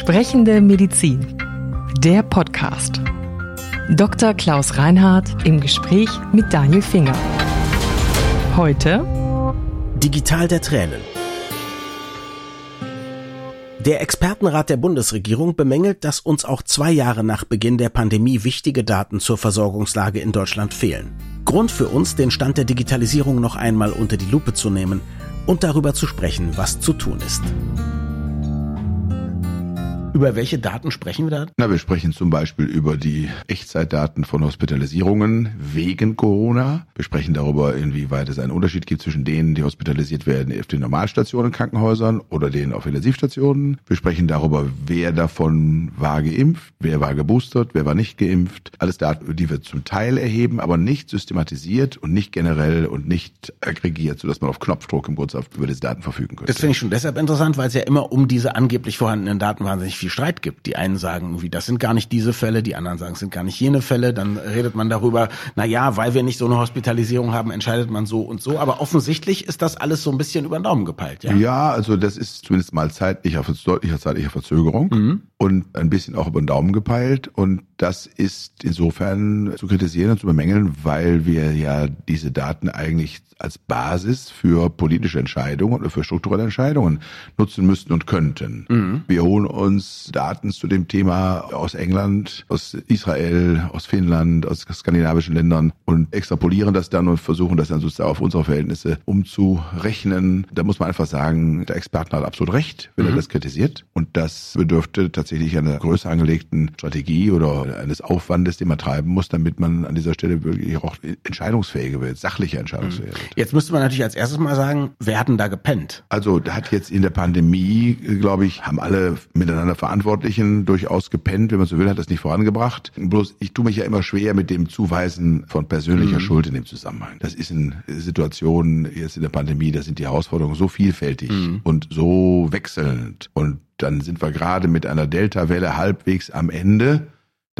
Sprechende Medizin. Der Podcast. Dr. Klaus Reinhardt im Gespräch mit Daniel Finger. Heute Digital der Tränen. Der Expertenrat der Bundesregierung bemängelt, dass uns auch zwei Jahre nach Beginn der Pandemie wichtige Daten zur Versorgungslage in Deutschland fehlen. Grund für uns, den Stand der Digitalisierung noch einmal unter die Lupe zu nehmen und darüber zu sprechen, was zu tun ist. Über welche Daten sprechen wir da? Na, wir sprechen zum Beispiel über die Echtzeitdaten von Hospitalisierungen wegen Corona. Wir sprechen darüber, inwieweit es einen Unterschied gibt zwischen denen, die hospitalisiert werden auf den Normalstationen in Krankenhäusern oder denen auf Intensivstationen. Wir sprechen darüber, wer davon war geimpft, wer war geboostert, wer war nicht geimpft. Alles Daten, die wir zum Teil erheben, aber nicht systematisiert und nicht generell und nicht aggregiert, sodass man auf Knopfdruck im Grunde über diese Daten verfügen könnte. Das finde ich schon deshalb interessant, weil es ja immer um diese angeblich vorhandenen Daten wahnsinnig viel Streit gibt. Die einen sagen irgendwie, das sind gar nicht diese Fälle, die anderen sagen, es sind gar nicht jene Fälle. Dann redet man darüber, na ja, weil wir nicht so eine Hospitalisierung haben, entscheidet man so und so. Aber offensichtlich ist das alles so ein bisschen über den Daumen gepeilt. Ja, ja also das ist zumindest mal zeitlicher, deutlicher zeitlicher Verzögerung mhm. und ein bisschen auch über den Daumen gepeilt. Und das ist insofern zu kritisieren und zu bemängeln, weil wir ja diese Daten eigentlich als Basis für politische Entscheidungen oder für strukturelle Entscheidungen nutzen müssten und könnten. Mhm. Wir holen uns Daten zu dem Thema aus England, aus Israel, aus Finnland, aus skandinavischen Ländern und extrapolieren das dann und versuchen das dann sozusagen auf unsere Verhältnisse umzurechnen. Da muss man einfach sagen, der Experten hat absolut recht, wenn mhm. er das kritisiert. Und das bedürfte tatsächlich einer größer angelegten Strategie oder eines Aufwandes, den man treiben muss, damit man an dieser Stelle wirklich auch entscheidungsfähige wird, sachliche entscheidungsfähige wird. Jetzt müsste man natürlich als erstes mal sagen, wer hat denn da gepennt? Also da hat jetzt in der Pandemie, glaube ich, haben alle miteinander Verantwortlichen durchaus gepennt, wenn man so will, hat das nicht vorangebracht. Bloß ich tue mich ja immer schwer mit dem Zuweisen von persönlicher mhm. Schuld in dem Zusammenhang. Das ist in Situationen jetzt in der Pandemie, da sind die Herausforderungen so vielfältig mhm. und so wechselnd. Und dann sind wir gerade mit einer Delta-Welle halbwegs am Ende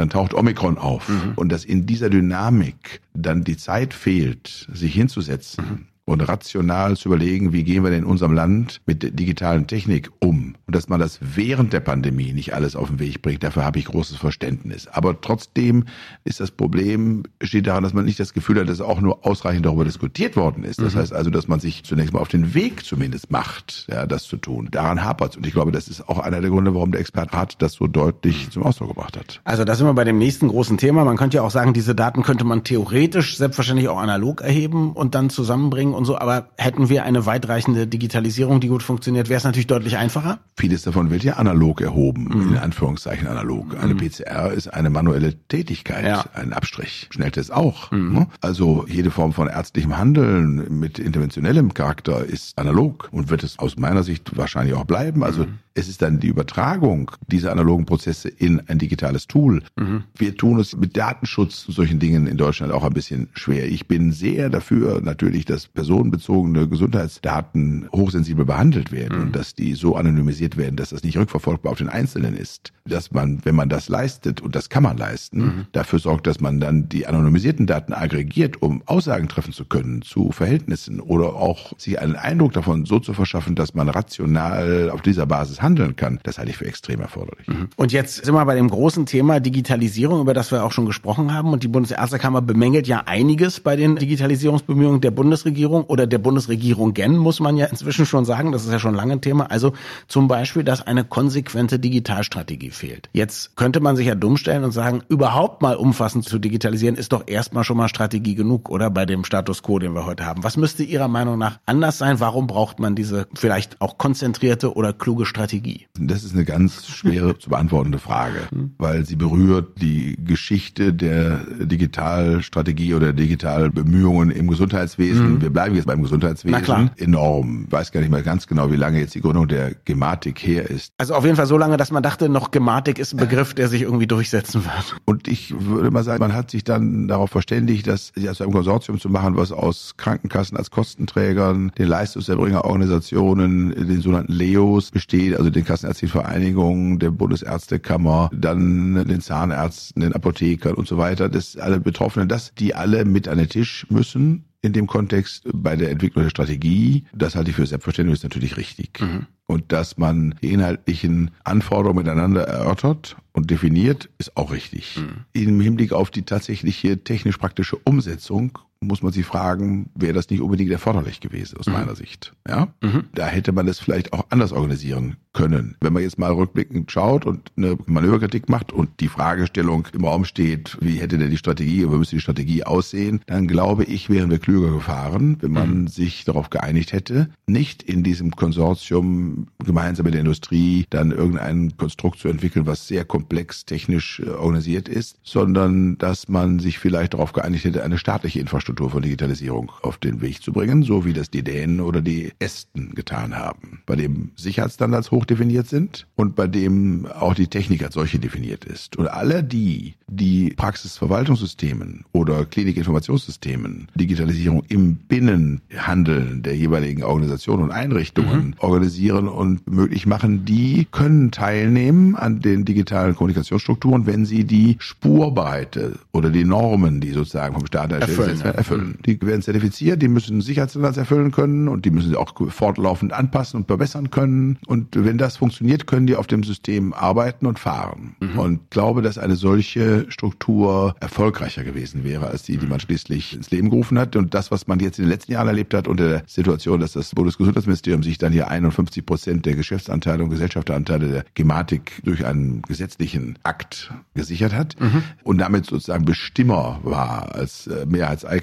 dann taucht Omikron auf. Mhm. Und dass in dieser Dynamik dann die Zeit fehlt, sich hinzusetzen, mhm und rational zu überlegen, wie gehen wir denn in unserem Land mit der digitalen Technik um und dass man das während der Pandemie nicht alles auf den Weg bringt, dafür habe ich großes Verständnis. Aber trotzdem ist das Problem, steht daran, dass man nicht das Gefühl hat, dass auch nur ausreichend darüber diskutiert worden ist. Das mhm. heißt also, dass man sich zunächst mal auf den Weg zumindest macht, ja, das zu tun. Daran hapert Und ich glaube, das ist auch einer der Gründe, warum der Expertrat das so deutlich mhm. zum Ausdruck gebracht hat. Also da sind wir bei dem nächsten großen Thema. Man könnte ja auch sagen, diese Daten könnte man theoretisch selbstverständlich auch analog erheben und dann zusammenbringen und so, aber hätten wir eine weitreichende Digitalisierung, die gut funktioniert, wäre es natürlich deutlich einfacher. Vieles davon wird ja analog erhoben, mhm. in Anführungszeichen analog. Eine mhm. PCR ist eine manuelle Tätigkeit, ja. ein Abstrich. Schnelltest auch. Mhm. Ne? Also jede Form von ärztlichem Handeln mit interventionellem Charakter ist analog und wird es aus meiner Sicht wahrscheinlich auch bleiben. Also mhm. Es ist dann die Übertragung dieser analogen Prozesse in ein digitales Tool. Mhm. Wir tun es mit Datenschutz und solchen Dingen in Deutschland auch ein bisschen schwer. Ich bin sehr dafür natürlich, dass personenbezogene Gesundheitsdaten hochsensibel behandelt werden mhm. und dass die so anonymisiert werden, dass das nicht rückverfolgbar auf den Einzelnen ist. Dass man, wenn man das leistet, und das kann man leisten, mhm. dafür sorgt, dass man dann die anonymisierten Daten aggregiert, um Aussagen treffen zu können zu Verhältnissen oder auch sich einen Eindruck davon so zu verschaffen, dass man rational auf dieser Basis handeln kann, das halte ich für extrem erforderlich. Mhm. Und jetzt sind wir bei dem großen Thema Digitalisierung, über das wir auch schon gesprochen haben. Und die Bundesärztekammer bemängelt ja einiges bei den Digitalisierungsbemühungen der Bundesregierung oder der Bundesregierung gen, muss man ja inzwischen schon sagen. Das ist ja schon lange ein Thema. Also zum Beispiel, dass eine konsequente Digitalstrategie fehlt. Jetzt könnte man sich ja dumm stellen und sagen, überhaupt mal umfassend zu digitalisieren ist doch erstmal schon mal Strategie genug, oder bei dem Status quo, den wir heute haben. Was müsste Ihrer Meinung nach anders sein? Warum braucht man diese vielleicht auch konzentrierte oder kluge Strategie? Strategie? Das ist eine ganz schwere zu beantwortende Frage, weil sie berührt die Geschichte der Digitalstrategie oder Digitalbemühungen im Gesundheitswesen. Mhm. Wir bleiben jetzt beim Gesundheitswesen enorm. Ich weiß gar nicht mehr ganz genau, wie lange jetzt die Gründung der Gematik her ist. Also auf jeden Fall so lange, dass man dachte, noch Gematik ist ein Begriff, der sich irgendwie durchsetzen wird. Und ich würde mal sagen, man hat sich dann darauf verständigt, das aus einem Konsortium zu machen, was aus Krankenkassen als Kostenträgern, den Leistungserbringerorganisationen, den sogenannten LEOs besteht, also den Kassenärztlichen Vereinigungen, der Bundesärztekammer, dann den Zahnärzten, den Apothekern und so weiter, das alle Betroffenen, dass die alle mit an den Tisch müssen in dem Kontext bei der Entwicklung der Strategie. Das halte ich für selbstverständlich, ist natürlich richtig. Mhm. Und dass man die inhaltlichen Anforderungen miteinander erörtert und definiert, ist auch richtig. Mhm. Im Hinblick auf die tatsächliche technisch-praktische Umsetzung muss man sich fragen, wäre das nicht unbedingt erforderlich gewesen aus mhm. meiner Sicht. Ja, mhm. da hätte man das vielleicht auch anders organisieren können. Wenn man jetzt mal rückblickend schaut und eine Manöverkritik macht und die Fragestellung im Raum steht, wie hätte denn die Strategie, wie müsste die Strategie aussehen, dann glaube ich, wären wir klüger gefahren, wenn man mhm. sich darauf geeinigt hätte, nicht in diesem Konsortium gemeinsam mit der Industrie dann irgendein Konstrukt zu entwickeln, was sehr komplex technisch äh, organisiert ist, sondern dass man sich vielleicht darauf geeinigt hätte, eine staatliche Infrastruktur von Digitalisierung auf den Weg zu bringen, so wie das die Dänen oder die Esten getan haben, bei dem Sicherheitsstandards hoch definiert sind und bei dem auch die Technik als solche definiert ist. Und alle die, die Praxisverwaltungssystemen oder Klinikinformationssystemen, Digitalisierung im Binnenhandeln der jeweiligen Organisationen und Einrichtungen mhm. organisieren und möglich machen, die können teilnehmen an den digitalen Kommunikationsstrukturen, wenn sie die Spurbreite oder die Normen, die sozusagen vom Staat erfüllen, werden, erfüllen. Die werden zertifiziert, die müssen Sicherheitsstandards erfüllen können und die müssen sie auch fortlaufend anpassen und verbessern können. Und wenn das funktioniert, können die auf dem System arbeiten und fahren. Mhm. Und glaube, dass eine solche Struktur erfolgreicher gewesen wäre als die, die man schließlich ins Leben gerufen hat. Und das, was man jetzt in den letzten Jahren erlebt hat, unter der Situation, dass das Bundesgesundheitsministerium sich dann hier 51 Prozent der Geschäftsanteile und Gesellschafteranteile der Gematik durch einen gesetzlichen Akt gesichert hat mhm. und damit sozusagen Bestimmer war als äh,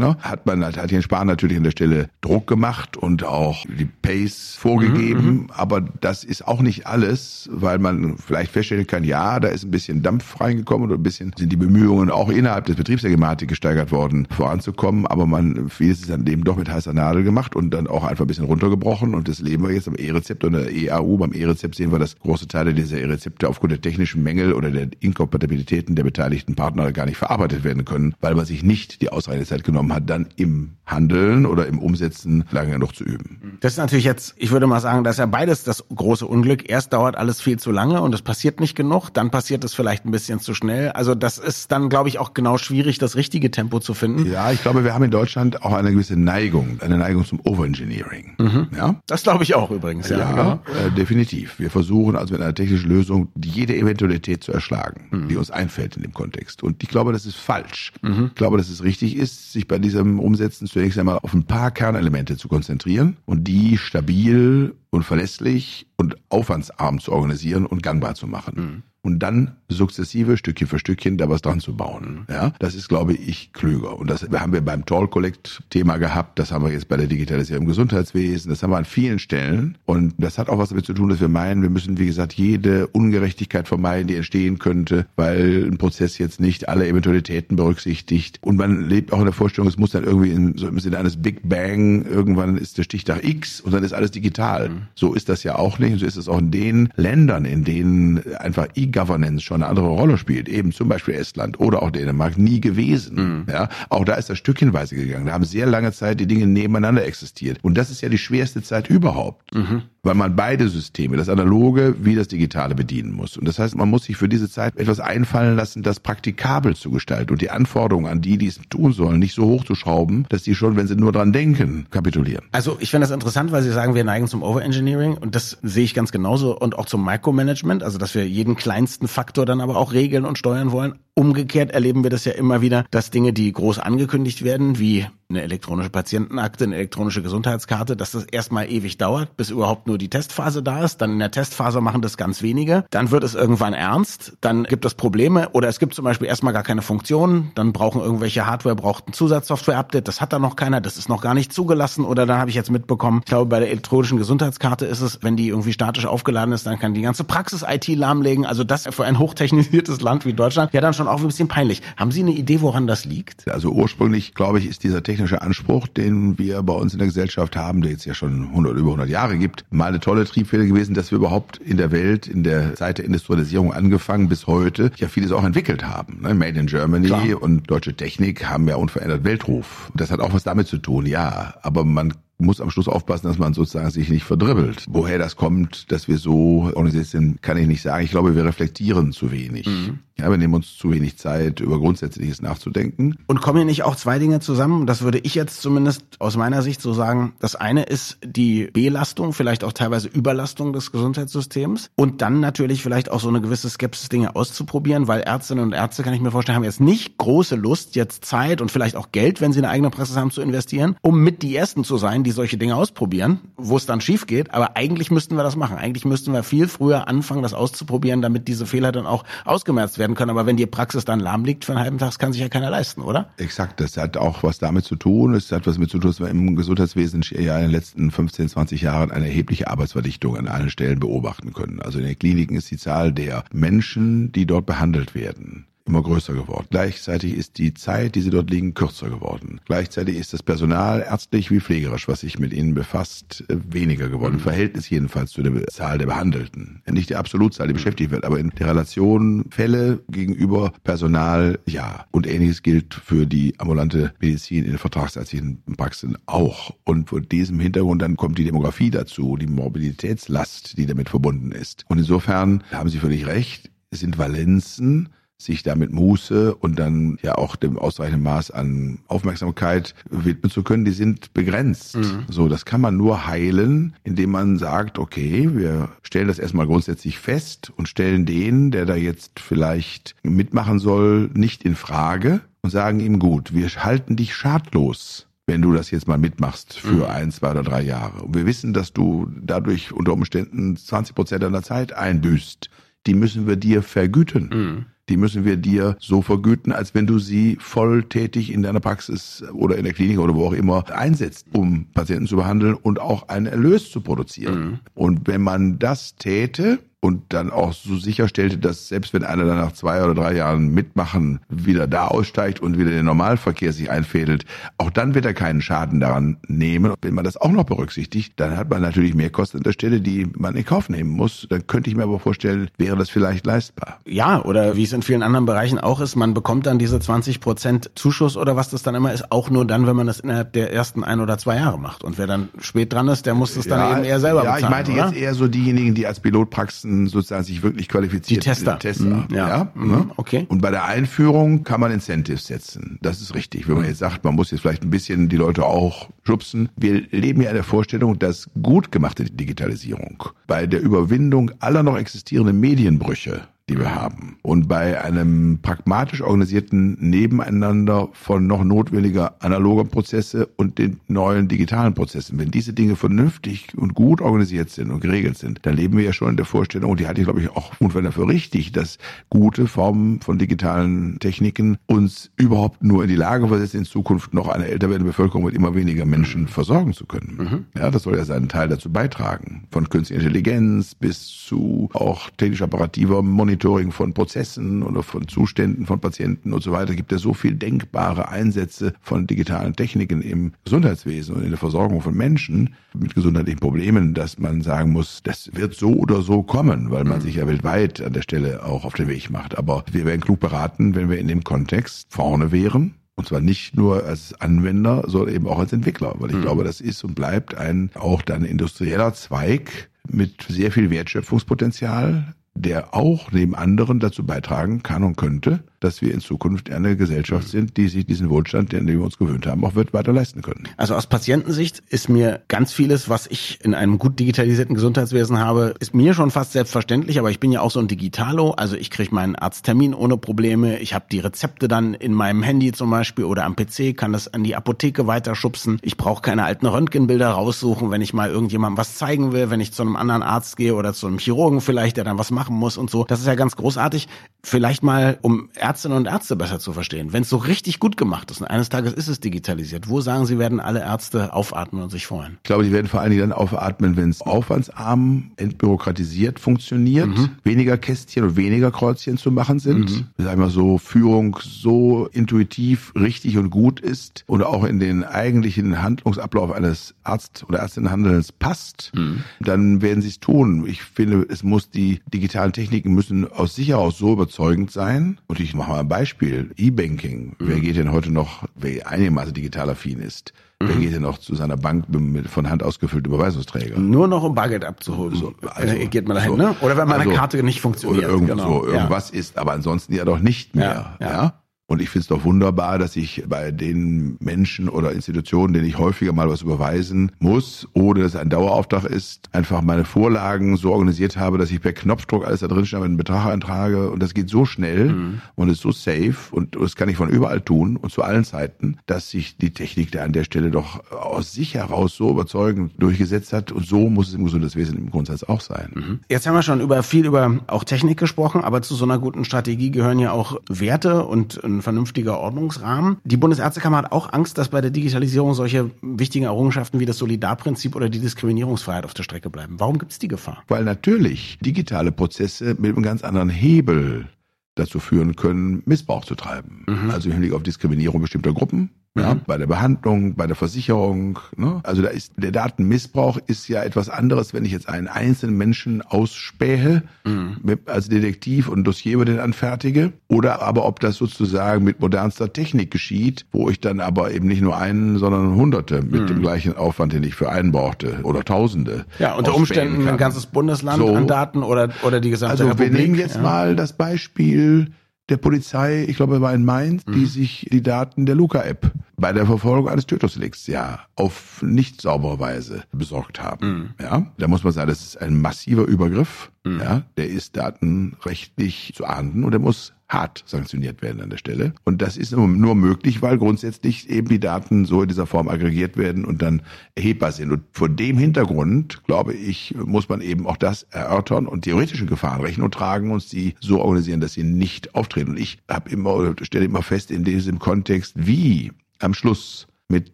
Mehrheitseigner, hat man halt, hat Jens Spahn natürlich an der Stelle Druck gemacht und auch die Pace vorgegeben. Mhm, mhm. aber das ist auch nicht alles, weil man vielleicht feststellen kann, ja, da ist ein bisschen Dampf reingekommen oder ein bisschen sind die Bemühungen auch innerhalb des Betriebs der Gematik gesteigert worden, voranzukommen, aber man, vieles ist dann eben doch mit heißer Nadel gemacht und dann auch einfach ein bisschen runtergebrochen und das leben wir jetzt am E-Rezept und der EAU. Beim E-Rezept sehen wir, dass große Teile dieser E-Rezepte aufgrund der technischen Mängel oder der Inkompatibilitäten der beteiligten Partner gar nicht verarbeitet werden können, weil man sich nicht die ausreichende Zeit genommen hat, dann im Handeln oder im Umsetzen lange genug zu üben. Das ist natürlich jetzt, ich würde mal sagen, dass ja beides das große Unglück. Erst dauert alles viel zu lange und es passiert nicht genug, dann passiert es vielleicht ein bisschen zu schnell. Also das ist dann, glaube ich, auch genau schwierig, das richtige Tempo zu finden. Ja, ich glaube, wir haben in Deutschland auch eine gewisse Neigung, eine Neigung zum Overengineering. Mhm. Ja? Das glaube ich auch übrigens. Ja, ja genau. äh, definitiv. Wir versuchen also mit einer technischen Lösung jede Eventualität zu erschlagen, mhm. die uns einfällt in dem Kontext. Und ich glaube, das ist falsch. Mhm. Ich glaube, dass es richtig ist, sich bei diesem Umsetzen zunächst einmal auf ein paar Kernelemente zu konzentrieren und die stabil und verlässlich und aufwandsarm zu organisieren und gangbar zu machen. Mhm und dann sukzessive Stückchen für Stückchen da was dran zu bauen. Ja, das ist, glaube ich, klüger. Und das haben wir beim Toll Collect Thema gehabt. Das haben wir jetzt bei der Digitalisierung im Gesundheitswesen. Das haben wir an vielen Stellen. Und das hat auch was damit zu tun, dass wir meinen, wir müssen, wie gesagt, jede Ungerechtigkeit vermeiden, die entstehen könnte, weil ein Prozess jetzt nicht alle Eventualitäten berücksichtigt. Und man lebt auch in der Vorstellung, es muss dann irgendwie in, so im Sinne eines Big Bang, irgendwann ist der Stichtag X und dann ist alles digital. Mhm. So ist das ja auch nicht. Und so ist es auch in den Ländern, in denen einfach E-Governance schon eine andere Rolle spielt, eben zum Beispiel Estland oder auch Dänemark, nie gewesen. Mhm. Ja, auch da ist das stückchenweise gegangen. Da haben sehr lange Zeit die Dinge nebeneinander existiert. Und das ist ja die schwerste Zeit überhaupt. Mhm weil man beide Systeme, das Analoge wie das Digitale bedienen muss. Und das heißt, man muss sich für diese Zeit etwas einfallen lassen, das praktikabel zu gestalten und die Anforderungen an die, die es tun sollen, nicht so hoch zu schrauben, dass die schon, wenn sie nur dran denken, kapitulieren. Also ich finde das interessant, weil Sie sagen, wir neigen zum Overengineering und das sehe ich ganz genauso und auch zum Micromanagement, also dass wir jeden kleinsten Faktor dann aber auch regeln und steuern wollen. Umgekehrt erleben wir das ja immer wieder, dass Dinge, die groß angekündigt werden, wie eine elektronische Patientenakte, eine elektronische Gesundheitskarte, dass das erstmal ewig dauert, bis überhaupt nur die Testphase da ist. Dann in der Testphase machen das ganz wenige. Dann wird es irgendwann ernst. Dann gibt es Probleme oder es gibt zum Beispiel erstmal gar keine Funktionen. Dann brauchen irgendwelche Hardware, braucht ein Zusatzsoftware-Update. Das hat da noch keiner. Das ist noch gar nicht zugelassen. Oder da habe ich jetzt mitbekommen, ich glaube, bei der elektronischen Gesundheitskarte ist es, wenn die irgendwie statisch aufgeladen ist, dann kann die ganze Praxis-IT lahmlegen. Also das für ein hochtechnisiertes Land wie Deutschland ja dann schon auch ein bisschen peinlich. Haben Sie eine Idee, woran das liegt? Also ursprünglich, glaube ich, ist dieser technische Anspruch, den wir bei uns in der Gesellschaft haben, der jetzt ja schon 100, über 100 Jahre gibt, mal eine tolle Triebfeder gewesen, dass wir überhaupt in der Welt, in der Zeit der Industrialisierung angefangen bis heute, ja vieles auch entwickelt haben. Ne? Made in Germany Klar. und deutsche Technik haben ja unverändert Weltruf. Das hat auch was damit zu tun, ja. Aber man muss am Schluss aufpassen, dass man sozusagen sich nicht verdribbelt. Woher das kommt, dass wir so organisiert sind, kann ich nicht sagen. Ich glaube, wir reflektieren zu wenig. Mhm. Ja, wir nehmen uns zu wenig Zeit, über Grundsätzliches nachzudenken. Und kommen hier nicht auch zwei Dinge zusammen? Das würde ich jetzt zumindest aus meiner Sicht so sagen. Das eine ist die Belastung, vielleicht auch teilweise Überlastung des Gesundheitssystems und dann natürlich vielleicht auch so eine gewisse Skepsis, Dinge auszuprobieren, weil Ärztinnen und Ärzte, kann ich mir vorstellen, haben jetzt nicht große Lust, jetzt Zeit und vielleicht auch Geld, wenn sie eine eigene Praxis haben, zu investieren, um mit die Ersten zu sein, die solche Dinge ausprobieren, wo es dann schief geht. Aber eigentlich müssten wir das machen. Eigentlich müssten wir viel früher anfangen, das auszuprobieren, damit diese Fehler dann auch ausgemerzt werden können. Aber wenn die Praxis dann lahm liegt für einen halben Tag, das kann sich ja keiner leisten, oder? Exakt. Das hat auch was damit zu tun. Es hat was mit zu tun, dass wir im Gesundheitswesen ja in den letzten 15, 20 Jahren eine erhebliche Arbeitsverdichtung an allen Stellen beobachten können. Also in den Kliniken ist die Zahl der Menschen, die dort behandelt werden, immer größer geworden. Gleichzeitig ist die Zeit, die sie dort liegen, kürzer geworden. Gleichzeitig ist das Personal ärztlich wie pflegerisch, was sich mit ihnen befasst, äh, weniger geworden. Im Verhältnis jedenfalls zu der Zahl der Behandelten. Nicht die Absolutzahl, die beschäftigt wird, aber in der Relation Fälle gegenüber Personal, ja. Und ähnliches gilt für die ambulante Medizin in den vertragsärztlichen Praxen auch. Und vor diesem Hintergrund dann kommt die Demografie dazu, die Mobilitätslast, die damit verbunden ist. Und insofern haben Sie völlig recht, es sind Valenzen, sich damit Muße und dann ja auch dem ausreichenden Maß an Aufmerksamkeit widmen zu können, die sind begrenzt. Mhm. So, das kann man nur heilen, indem man sagt, okay, wir stellen das erstmal grundsätzlich fest und stellen den, der da jetzt vielleicht mitmachen soll, nicht in Frage und sagen ihm gut, wir halten dich schadlos wenn du das jetzt mal mitmachst für mhm. ein, zwei oder drei Jahre. Und wir wissen, dass du dadurch unter Umständen 20 Prozent deiner Zeit einbüßt. Die müssen wir dir vergüten. Mhm die müssen wir dir so vergüten, als wenn du sie volltätig in deiner Praxis oder in der Klinik oder wo auch immer einsetzt, um Patienten zu behandeln und auch einen Erlös zu produzieren. Mhm. Und wenn man das täte, und dann auch so sicherstellte, dass selbst wenn einer dann nach zwei oder drei Jahren mitmachen wieder da aussteigt und wieder den Normalverkehr sich einfädelt, auch dann wird er keinen Schaden daran nehmen. Und wenn man das auch noch berücksichtigt, dann hat man natürlich mehr Kosten an der Stelle, die man in Kauf nehmen muss. Dann könnte ich mir aber vorstellen, wäre das vielleicht leistbar. Ja, oder wie es in vielen anderen Bereichen auch ist, man bekommt dann diese 20 Prozent Zuschuss oder was das dann immer ist, auch nur dann, wenn man das innerhalb der ersten ein oder zwei Jahre macht. Und wer dann spät dran ist, der muss das dann ja, eben eher selber ja, bezahlen. Ja, ich meinte oder? jetzt eher so diejenigen, die als Pilotpraxen Praxen sozusagen sich wirklich qualifiziert. Die Tester. Tester. Mhm, ja. ja mhm, okay. Und bei der Einführung kann man Incentives setzen. Das ist richtig. Wenn man jetzt sagt, man muss jetzt vielleicht ein bisschen die Leute auch schubsen. Wir leben ja in der Vorstellung, dass gut gemachte Digitalisierung bei der Überwindung aller noch existierenden Medienbrüche die wir haben. Und bei einem pragmatisch organisierten Nebeneinander von noch notwendiger analoger Prozesse und den neuen digitalen Prozessen, wenn diese Dinge vernünftig und gut organisiert sind und geregelt sind, dann leben wir ja schon in der Vorstellung, und die hatte ich glaube ich auch unverständlich für richtig, dass gute Formen von digitalen Techniken uns überhaupt nur in die Lage versetzt, in Zukunft noch eine älter werdende Bevölkerung mit immer weniger Menschen versorgen zu können. Mhm. Ja, das soll ja seinen Teil dazu beitragen. Von künstlicher Intelligenz bis zu auch technisch-apparativer Monitoring Monitoring von Prozessen oder von Zuständen von Patienten und so weiter gibt es so viel denkbare Einsätze von digitalen Techniken im Gesundheitswesen und in der Versorgung von Menschen mit gesundheitlichen Problemen, dass man sagen muss, das wird so oder so kommen, weil man mhm. sich ja weltweit an der Stelle auch auf den Weg macht. Aber wir wären klug beraten, wenn wir in dem Kontext vorne wären und zwar nicht nur als Anwender, sondern eben auch als Entwickler, weil ich mhm. glaube, das ist und bleibt ein auch dann industrieller Zweig mit sehr viel Wertschöpfungspotenzial, der auch neben anderen dazu beitragen kann und könnte, dass wir in Zukunft eine Gesellschaft mhm. sind, die sich diesen Wohlstand, den wir uns gewöhnt haben, auch wird weiter leisten können. Also aus Patientensicht ist mir ganz vieles, was ich in einem gut digitalisierten Gesundheitswesen habe, ist mir schon fast selbstverständlich, aber ich bin ja auch so ein Digitalo, also ich kriege meinen Arzttermin ohne Probleme, ich habe die Rezepte dann in meinem Handy zum Beispiel oder am PC, kann das an die Apotheke weiterschubsen. Ich brauche keine alten Röntgenbilder raussuchen, wenn ich mal irgendjemandem was zeigen will, wenn ich zu einem anderen Arzt gehe oder zu einem Chirurgen vielleicht, der dann was machen muss und so. Das ist ja ganz großartig. Vielleicht mal, um Ärztinnen und Ärzte besser zu verstehen. Wenn es so richtig gut gemacht ist und eines Tages ist es digitalisiert, wo sagen Sie, werden alle Ärzte aufatmen und sich freuen? Ich glaube, die werden vor allen Dingen dann aufatmen, wenn es aufwandsarm, entbürokratisiert funktioniert, mhm. weniger Kästchen und weniger Kreuzchen zu machen sind. Mhm. Sagen wir so, Führung so intuitiv richtig und gut ist oder auch in den eigentlichen Handlungsablauf eines Arzt- oder Ärztinnenhandelns passt, mhm. dann werden sie es tun. Ich finde, es muss die digitalen Techniken müssen aus sich heraus so überzeugend sein. Und ich mache mal ein Beispiel. E-Banking. Mhm. Wer geht denn heute noch, wer einigermaßen digital affin ist, Wer mhm. geht denn noch zu seiner Bank mit von Hand ausgefüllte Überweisungsträger? Nur noch um Bargeld abzuholen. So, also, äh, geht man dahin, so. ne? Oder wenn meine also, Karte nicht funktioniert. Oder irgend, genau. so, irgendwas ja. ist, aber ansonsten ja doch nicht mehr. Ja, ja. ja? Und ich finde es doch wunderbar, dass ich bei den Menschen oder Institutionen, denen ich häufiger mal was überweisen muss, ohne dass es ein Dauerauftrag ist, einfach meine Vorlagen so organisiert habe, dass ich per Knopfdruck alles da drin stehe, einen Betrag eintrage und das geht so schnell mhm. und ist so safe und das kann ich von überall tun und zu allen Zeiten, dass sich die Technik da an der Stelle doch aus sich heraus so überzeugend durchgesetzt hat und so muss es im Gesundheitswesen im Grundsatz auch sein. Mhm. Jetzt haben wir schon über viel über auch Technik gesprochen, aber zu so einer guten Strategie gehören ja auch Werte und ein vernünftiger Ordnungsrahmen. Die Bundesärztekammer hat auch Angst, dass bei der Digitalisierung solche wichtigen Errungenschaften wie das Solidarprinzip oder die Diskriminierungsfreiheit auf der Strecke bleiben. Warum gibt es die Gefahr? Weil natürlich digitale Prozesse mit einem ganz anderen Hebel dazu führen können, Missbrauch zu treiben. Mhm. Also im Hinblick auf Diskriminierung bestimmter Gruppen, ja, mhm. bei der Behandlung, bei der Versicherung. Ne? Also da ist der Datenmissbrauch ist ja etwas anderes, wenn ich jetzt einen einzelnen Menschen ausspähe mhm. mit, als Detektiv und Dossier über den anfertige, oder aber ob das sozusagen mit modernster Technik geschieht, wo ich dann aber eben nicht nur einen, sondern Hunderte mit mhm. dem gleichen Aufwand, den ich für einen brauchte, oder Tausende. Ja, unter Umständen kann. ein ganzes Bundesland so. an Daten oder oder die gesamte also Republik. Also wir nehmen jetzt ja. mal das Beispiel der Polizei, ich glaube, war in Mainz, mhm. die sich die Daten der Luca-App bei der Verfolgung eines Tötungsdelikts ja auf nicht saubere Weise besorgt haben. Mhm. Ja, da muss man sagen, das ist ein massiver Übergriff. Mhm. Ja, der ist datenrechtlich zu ahnden und der muss hart sanktioniert werden an der Stelle. Und das ist nur, möglich, weil grundsätzlich eben die Daten so in dieser Form aggregiert werden und dann erhebbar sind. Und vor dem Hintergrund, glaube ich, muss man eben auch das erörtern und theoretische Gefahren Rechnung tragen und sie so organisieren, dass sie nicht auftreten. Und ich habe immer, stelle immer fest in diesem Kontext, wie am Schluss mit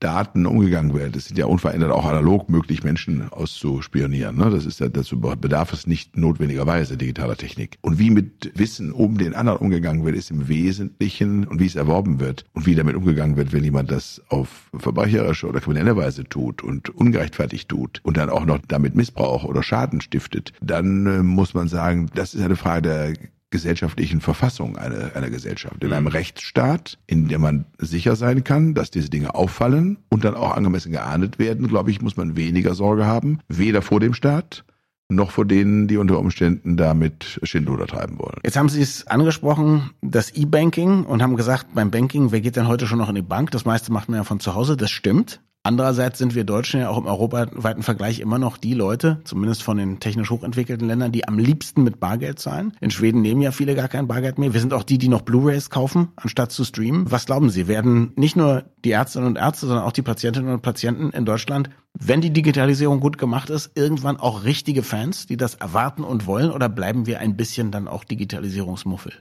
Daten umgegangen wird. Es sind ja unverändert auch analog möglich, Menschen auszuspionieren. Ne? Das ist ja, dazu bedarf es nicht notwendigerweise digitaler Technik. Und wie mit Wissen um den anderen umgegangen wird, ist im Wesentlichen und wie es erworben wird und wie damit umgegangen wird, wenn jemand das auf verbrecherische oder kriminelle Weise tut und ungerechtfertigt tut und dann auch noch damit Missbrauch oder Schaden stiftet, dann äh, muss man sagen, das ist eine Frage der gesellschaftlichen Verfassung einer, einer Gesellschaft. In einem mhm. Rechtsstaat, in dem man sicher sein kann, dass diese Dinge auffallen und dann auch angemessen geahndet werden, glaube ich, muss man weniger Sorge haben, weder vor dem Staat noch vor denen, die unter Umständen damit Schindluder treiben wollen. Jetzt haben Sie es angesprochen, das E-Banking und haben gesagt, beim Banking, wer geht denn heute schon noch in die Bank? Das meiste macht man ja von zu Hause, das stimmt. Andererseits sind wir Deutschen ja auch im europaweiten Vergleich immer noch die Leute, zumindest von den technisch hochentwickelten Ländern, die am liebsten mit Bargeld zahlen. In Schweden nehmen ja viele gar kein Bargeld mehr. Wir sind auch die, die noch Blu-rays kaufen, anstatt zu streamen. Was glauben Sie, werden nicht nur die Ärztinnen und Ärzte, sondern auch die Patientinnen und Patienten in Deutschland wenn die Digitalisierung gut gemacht ist, irgendwann auch richtige Fans, die das erwarten und wollen, oder bleiben wir ein bisschen dann auch Digitalisierungsmuffel?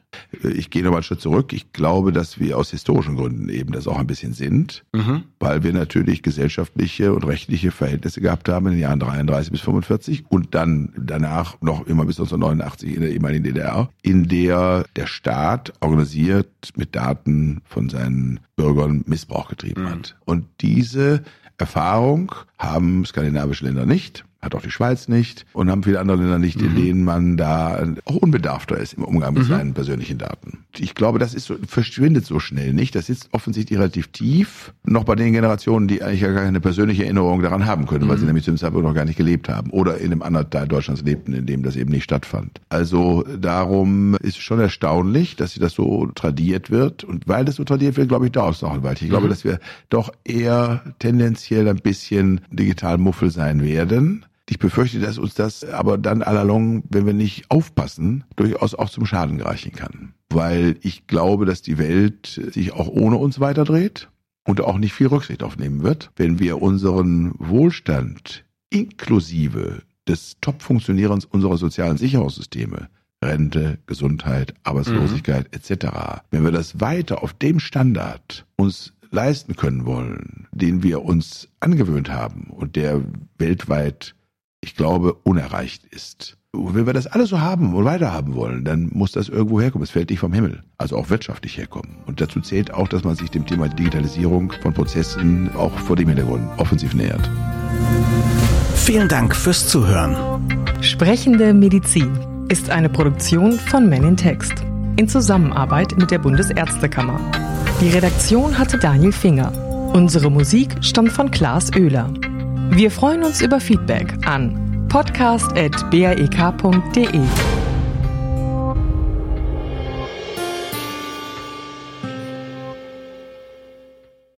Ich gehe nochmal einen Schritt zurück. Ich glaube, dass wir aus historischen Gründen eben das auch ein bisschen sind, mhm. weil wir natürlich gesellschaftliche und rechtliche Verhältnisse gehabt haben in den Jahren 33 bis 45 und dann danach noch immer bis 1989 in der ehemaligen DDR, in der der Staat organisiert mit Daten von seinen Bürgern Missbrauch getrieben mhm. hat. Und diese Erfahrung haben skandinavische Länder nicht hat auch die Schweiz nicht und haben viele andere Länder nicht, in mhm. denen man da auch unbedarfter ist im Umgang mit mhm. seinen persönlichen Daten. Ich glaube, das ist so, verschwindet so schnell nicht. Das sitzt offensichtlich relativ tief, noch bei den Generationen, die eigentlich gar keine persönliche Erinnerung daran haben können, mhm. weil sie nämlich zu dem Zeitpunkt noch gar nicht gelebt haben oder in einem anderen Teil Deutschlands lebten, in dem das eben nicht stattfand. Also darum ist es schon erstaunlich, dass das so tradiert wird und weil das so tradiert wird, glaube ich, dauert es noch ein Weilchen. Ich glaube, mhm. dass wir doch eher tendenziell ein bisschen digital Muffel sein werden. Ich befürchte, dass uns das aber dann allalong, wenn wir nicht aufpassen, durchaus auch zum Schaden gereichen kann. Weil ich glaube, dass die Welt sich auch ohne uns weiterdreht und auch nicht viel Rücksicht aufnehmen wird, wenn wir unseren Wohlstand inklusive des Top-Funktionierens unserer sozialen Sicherungssysteme Rente, Gesundheit, Arbeitslosigkeit mhm. etc. Wenn wir das weiter auf dem Standard uns leisten können wollen, den wir uns angewöhnt haben und der weltweit ich glaube, unerreicht ist. Und wenn wir das alles so haben und weiterhaben wollen, dann muss das irgendwo herkommen. Es fällt nicht vom Himmel. Also auch wirtschaftlich herkommen. Und dazu zählt auch, dass man sich dem Thema Digitalisierung von Prozessen auch vor dem Hintergrund offensiv nähert. Vielen Dank fürs Zuhören. Sprechende Medizin ist eine Produktion von Men in Text. in Zusammenarbeit mit der Bundesärztekammer. Die Redaktion hatte Daniel Finger. Unsere Musik stammt von Klaas Oehler. Wir freuen uns über Feedback an podcast.brek.de.